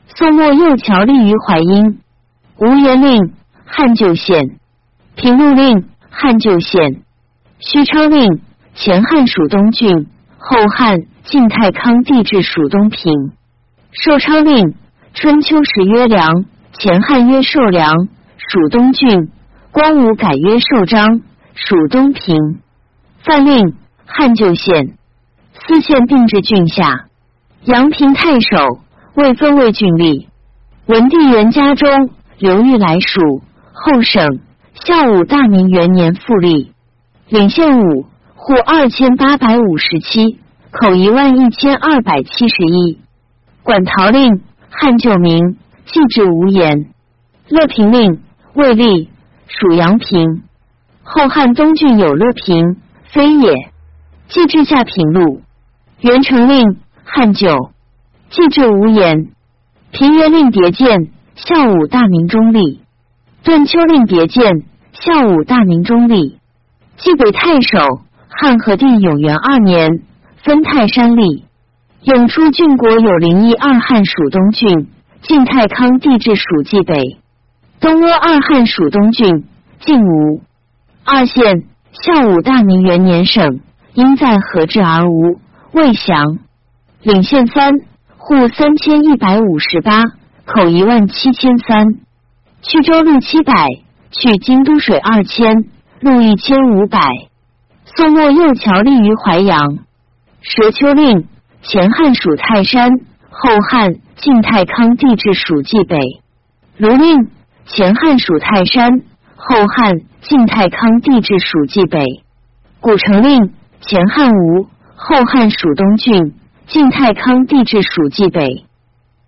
宋末右桥立于淮阴，吴元令汉旧县，平陆令汉旧县，许昌令。前汉属东郡，后汉晋太康帝制属东平。寿昌令，春秋时曰梁，前汉曰寿梁，属东郡。光武改曰寿章，属东平。范令，汉旧县，四县并置郡下。阳平太守，魏分为郡吏。文帝元嘉中，刘裕来属后省。孝武大明元年复立，领县五。户二千八百五十七，口一万一千二百七十一。管陶令汉旧名，祭制无言。乐平令魏立，属阳平。后汉东郡有乐平，非也。祭制下平路。元成令汉旧，祭至无言。平原令别见，孝武大明中立。顿丘令别见，孝武大明中立。济北太守。汉和帝永元二年，分泰山立。永初郡国有灵异二汉属东郡，晋太康帝制属冀北。东阿二汉属东郡，晋吴二县。孝武大明元年省，因在何治而无，未降。领县三户三千一百五十八，口一万七千三。去州路七百，去京都水二千，路一千五百。宋末右桥立于淮阳。蛇丘令前汉属泰山，后汉晋太康帝制属冀北。卢令前汉属泰山，后汉晋太康帝制属冀北。古城令前汉吴，后汉属东郡，晋太康帝制属冀北。